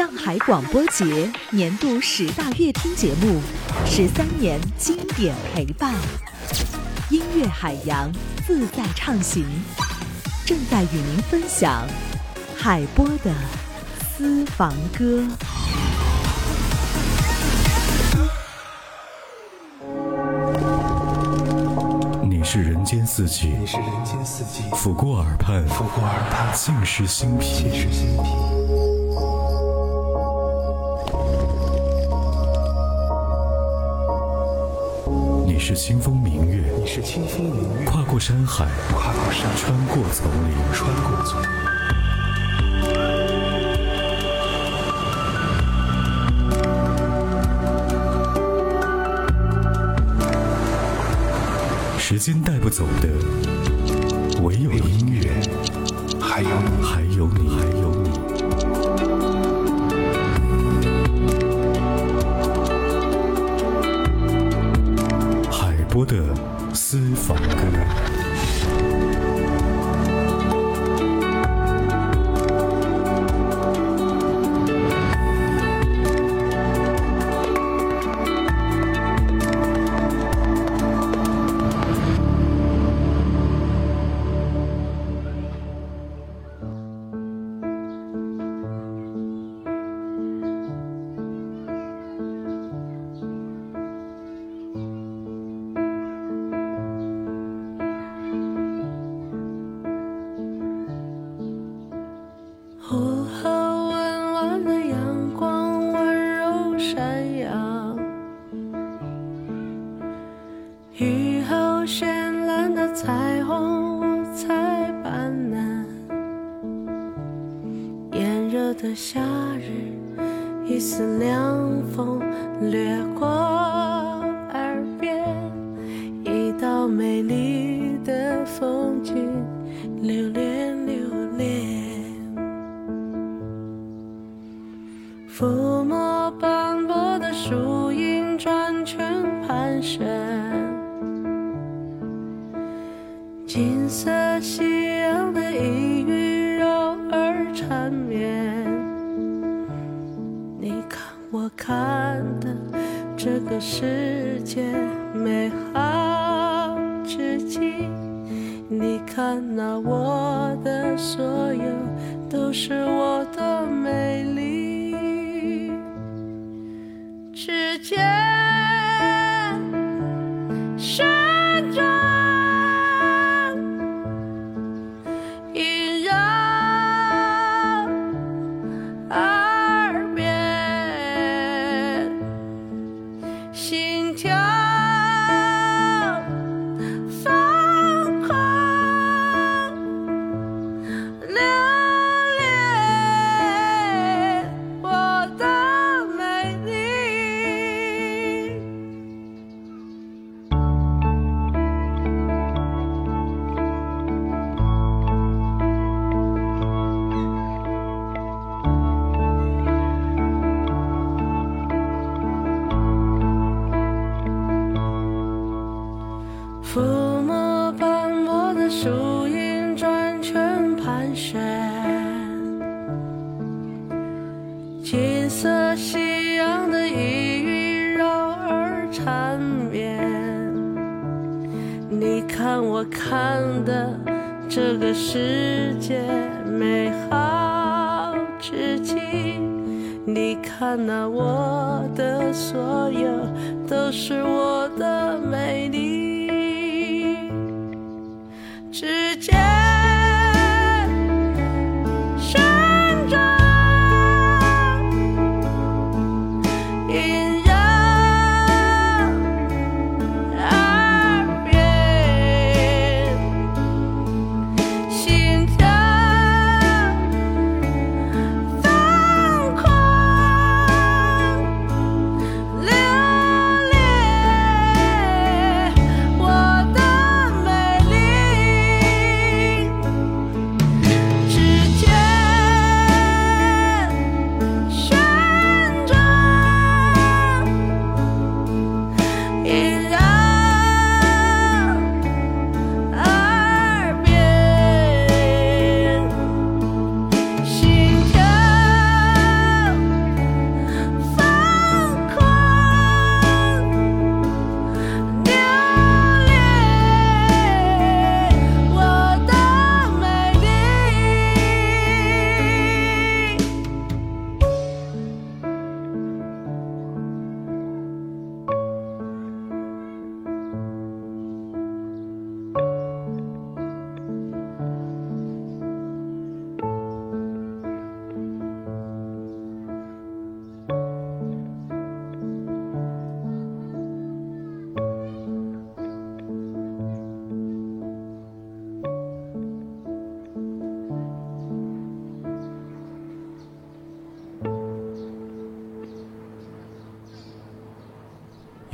上海广播节年度十大乐听节目，十三年经典陪伴，音乐海洋自在畅行，正在与您分享海波的私房歌。你是人间四季，你是人间四季，抚过耳畔，抚过耳畔，尽是心脾，尽是心脾。是清风明月，你是清风明月，跨过山海，跨过山，穿过丛林，穿过丛林。时间带不走的，私房盘旋。金色夕阳的一语绕耳缠绵。你看我看的这个世界美好至极，你看那我的所有都是我的美丽。你看我看的这个世界美好至极，你看那我的所有都是我的美丽。指尖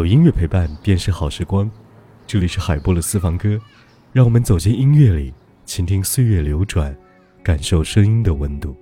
有音乐陪伴便是好时光。这里是海波的私房歌，让我们走进音乐里，倾听岁月流转，感受声音的温度。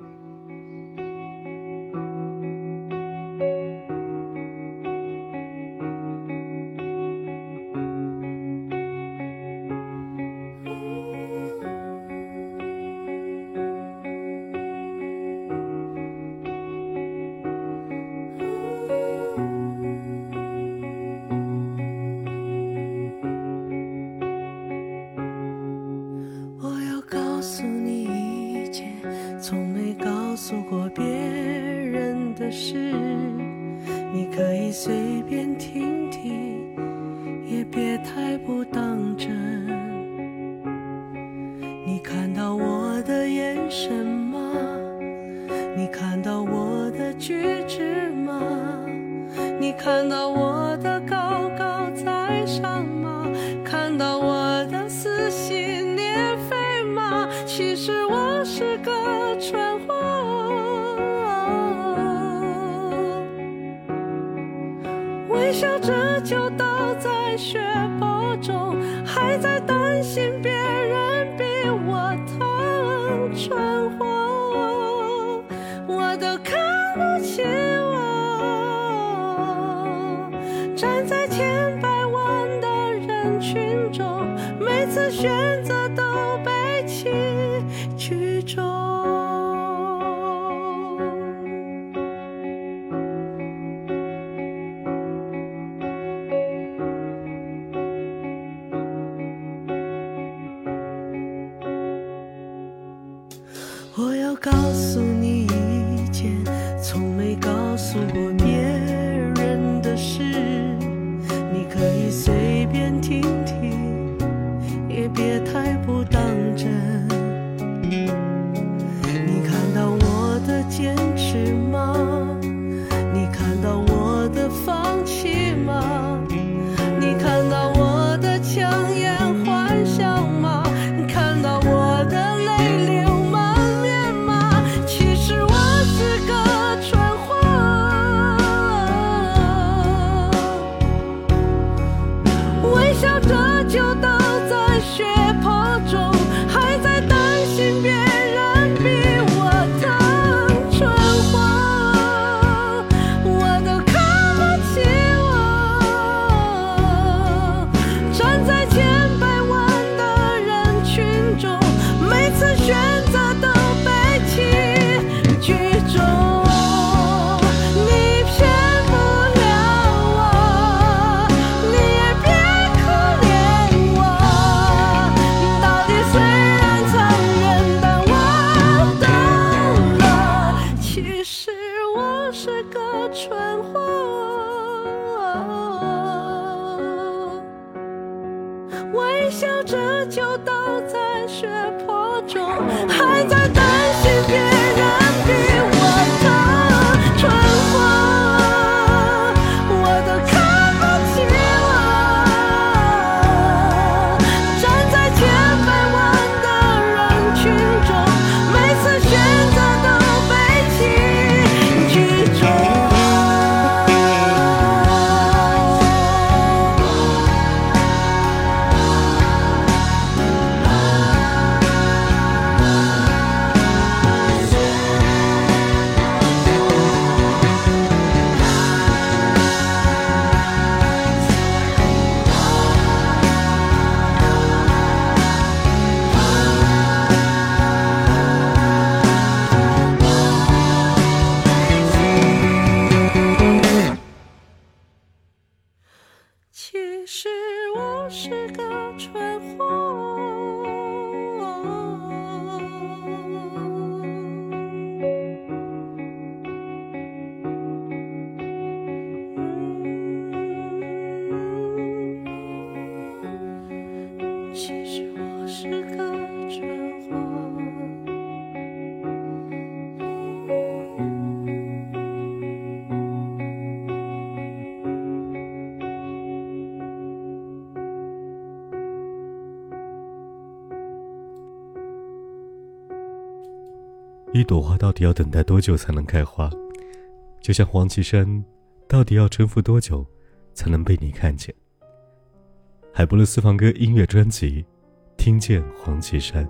这就倒在血泊中，还在担心别人比我疼，蠢货，我都看不起我。站在千百万的人群中，每次选诉过其实我是个蠢货。朵花到底要等待多久才能开花？就像黄绮珊到底要沉浮多久才能被你看见？海波的私房歌音乐专辑听见黄绮珊。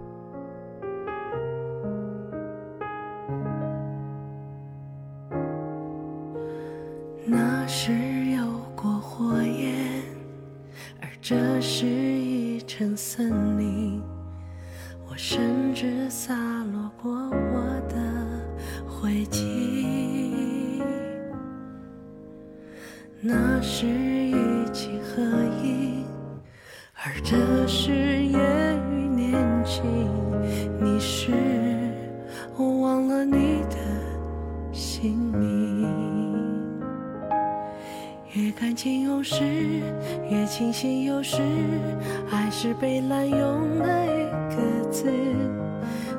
用那一个字。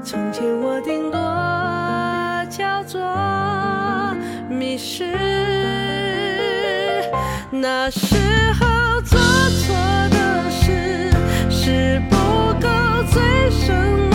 从前我顶多叫做迷失，那时候做错的事是不够最深。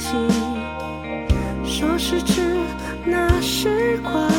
起。说时迟那时快。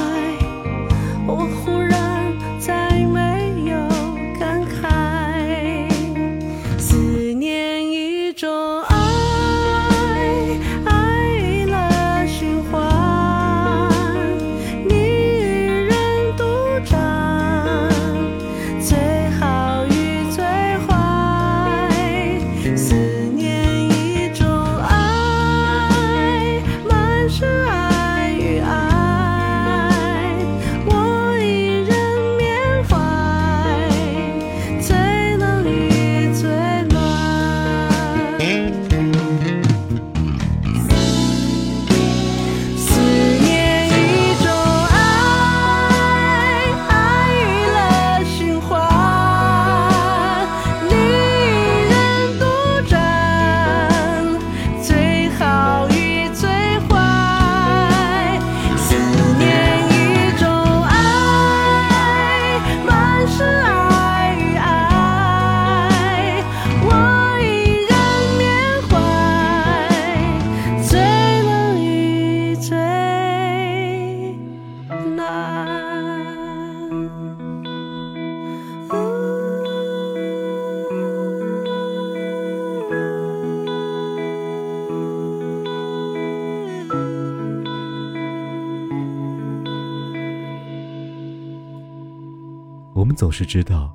们总是知道，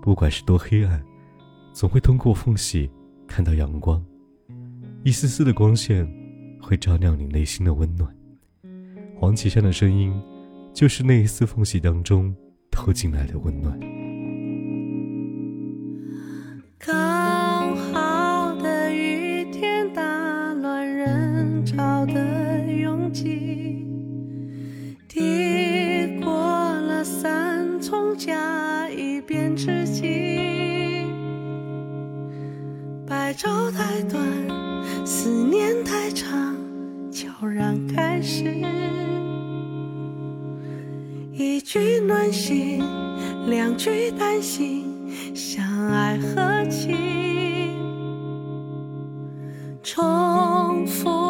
不管是多黑暗，总会通过缝隙看到阳光，一丝丝的光线会照亮你内心的温暖。黄绮珊的声音，就是那一丝缝隙当中透进来的温暖。开始一句暖心，两句担心，相爱和情。重复。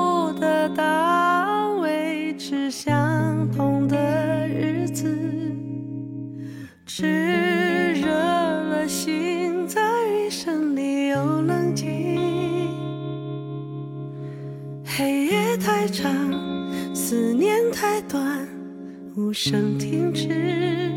不想停止。